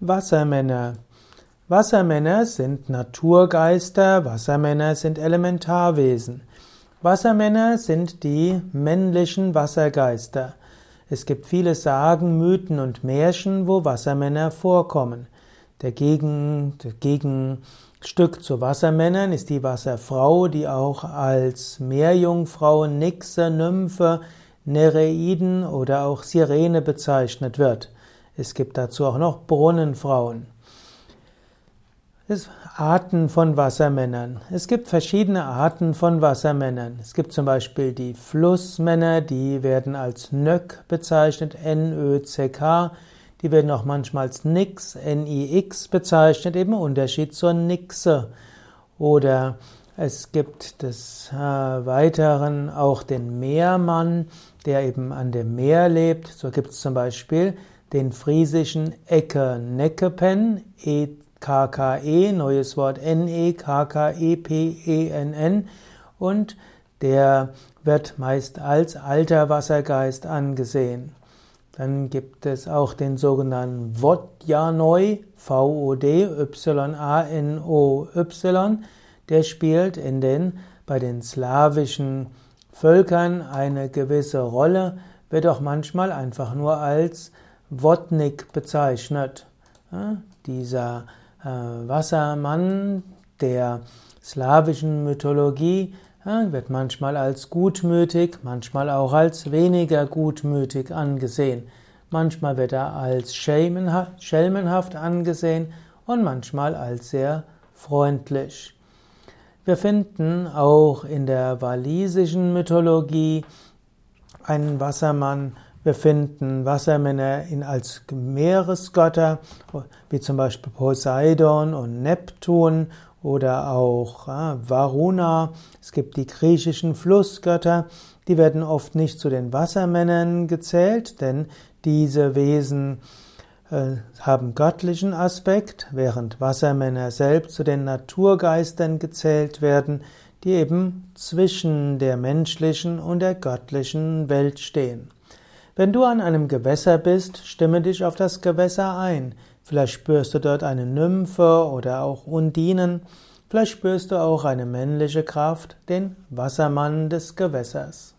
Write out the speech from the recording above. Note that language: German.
Wassermänner. Wassermänner sind Naturgeister, Wassermänner sind Elementarwesen. Wassermänner sind die männlichen Wassergeister. Es gibt viele Sagen, Mythen und Märchen, wo Wassermänner vorkommen. Der, Gegen, der Gegenstück zu Wassermännern ist die Wasserfrau, die auch als Meerjungfrau, Nixe, Nymphe, Nereiden oder auch Sirene bezeichnet wird. Es gibt dazu auch noch Brunnenfrauen. Arten von Wassermännern. Es gibt verschiedene Arten von Wassermännern. Es gibt zum Beispiel die Flussmänner, die werden als Nök bezeichnet, N-Ö-C-K. Die werden auch manchmal als Nix, N-I-X bezeichnet, eben Unterschied zur Nixe. Oder es gibt des äh, Weiteren auch den Meermann, der eben an dem Meer lebt. So gibt es zum Beispiel den friesischen Ecke Neckepen, E-K-K-E, neues Wort N-E-K-K-E-P-E-N-N und der wird meist als alter Wassergeist angesehen. Dann gibt es auch den sogenannten Vodjanoi, V-O-D, Y-A-N-O-Y, der spielt in den, bei den slawischen Völkern eine gewisse Rolle, wird auch manchmal einfach nur als Wodnik bezeichnet. Ja, dieser äh, Wassermann der slawischen Mythologie ja, wird manchmal als gutmütig, manchmal auch als weniger gutmütig angesehen. Manchmal wird er als schelmenhaft angesehen und manchmal als sehr freundlich. Wir finden auch in der walisischen Mythologie einen Wassermann, wir finden Wassermänner in, als Meeresgötter, wie zum Beispiel Poseidon und Neptun oder auch äh, Varuna. Es gibt die griechischen Flussgötter, die werden oft nicht zu den Wassermännern gezählt, denn diese Wesen äh, haben göttlichen Aspekt, während Wassermänner selbst zu den Naturgeistern gezählt werden, die eben zwischen der menschlichen und der göttlichen Welt stehen. Wenn du an einem Gewässer bist, stimme dich auf das Gewässer ein. Vielleicht spürst du dort eine Nymphe oder auch Undinen. Vielleicht spürst du auch eine männliche Kraft, den Wassermann des Gewässers.